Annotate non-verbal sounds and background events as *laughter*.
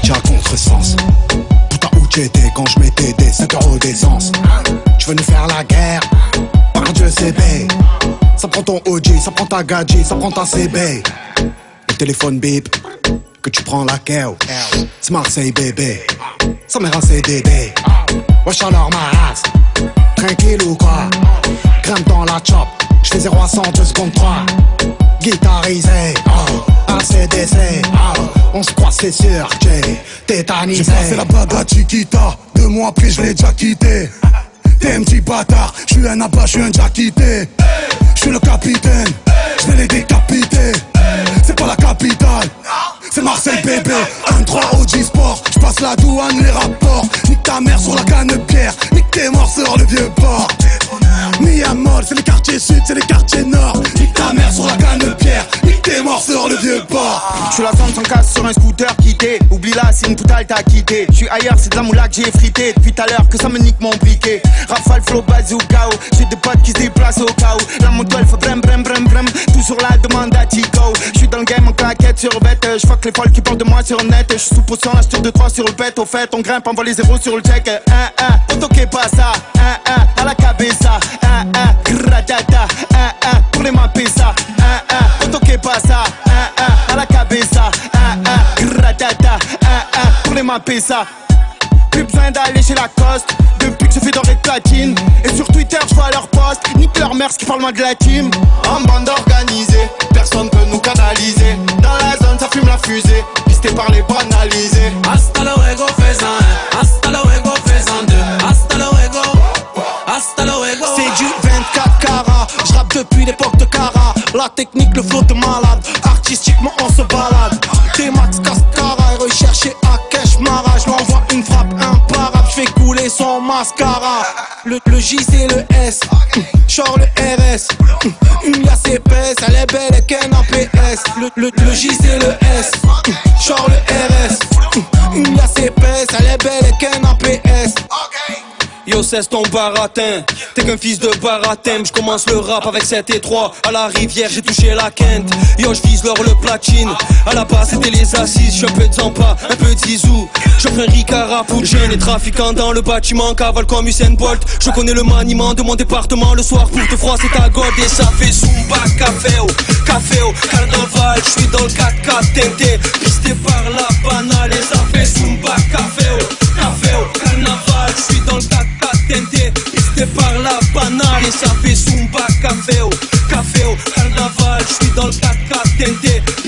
bitch à contresens. Tout à où tu étais quand je mettais des 5 euros d'essence. Tu veux nous faire la guerre? Par Dieu, c'est bé. Ça prend ton OG, ça prend ta gadget, ça prend ta CB. Le téléphone bip, que tu prends la keo. C'est Marseille, bébé. Ça m'a rassé Dédé. Wesh alors ma race. Tranquille ou quoi? Crème dans la chop. J'fais 0 à 100, 2 secondes 3. Guitarisé on se croise c'est sûr, tétanisé. J'ai passé la bague à Chiquita, deux mois après je l'ai déjà quitté. *laughs* T'es un petit bâtard, je suis un abat, je suis un déjà quitté. Je suis le capitaine, je vais les décapiter. C'est pas la capitale, c'est Marseille bébé. 1-3 OG Sport, je passe la douane, les rapports. Nique ta mère sur la canne pierre, nique tes morts sur le vieux port. dehors le vieux bar Je suis la zone sans casse sur un scooter quitté. Oublie la c'est une totale t'as quitté. Je suis ailleurs c'est de la moula que j'ai frité. Depuis tout à l'heure que ça me nique mon briquet. Rafale flow bazooka J'ai des potes qui se déplacent au cas où La moto elle fait brem brem brem brem. Toujours la demande à Tico. Je suis dans le game en claquette sur bête. Je que les folles qui parlent de moi sur net. Je suis sous potion la de 3 sur le pet. Au fait on grimpe on voit les zéros sur le check. Eh, eh, eh, 1 1 Auto que passa 1 à la cabeza. 1 1 Gratata 1 1 Tournez ma pizza. 1 1 eh, eh, à la cabeza, eh, gratata, un, un, pour les mapper ça. Plus besoin d'aller chez Lacoste, depuis que je fais doré platine. Et sur Twitter, je vois leur poste, nique leur mère qui parle moins de la team. En bande organisée, personne peut nous canaliser. Dans la zone, ça fume la fusée, pisté par les banalisés. Hasta luego, fais un, hasta luego, fais un deux, hasta luego, hasta luego. C'est du 24 carats, je rappe depuis l'époque de la technique, le flow de malade. Artistiquement on se balade. T-Max Cascara recherché à Cash Mara Je lui envoie une frappe imparable. Je fais couler son mascara. Le, le J c'est le S. Genre le RS Une glace épaisse. Elle est belle et qu'un PS Le, le, le J c'est le S. Genre le RS Une glace épaisse. Elle est belle et qu'un PS Yo, cesse ton baratin. T'es qu'un fils de baratin. Je commence le rap avec 7 et 3. À la rivière, j'ai touché la quinte. Yo, je vise l'or le platine. À la base, c'était les assises. J'suis un peu de Zampa, un peu de Zizou. J'offre un Ricard pour jeunes et trafiquants dans le bâtiment. Cavale comme Usain Bolt. Je connais le maniement de mon département. Le soir, pour te froid, c'est ta god. Et ça fait Zumba, café, oh, café, oh, carnaval. J'suis dans le 4-4 teinté. Pisté par где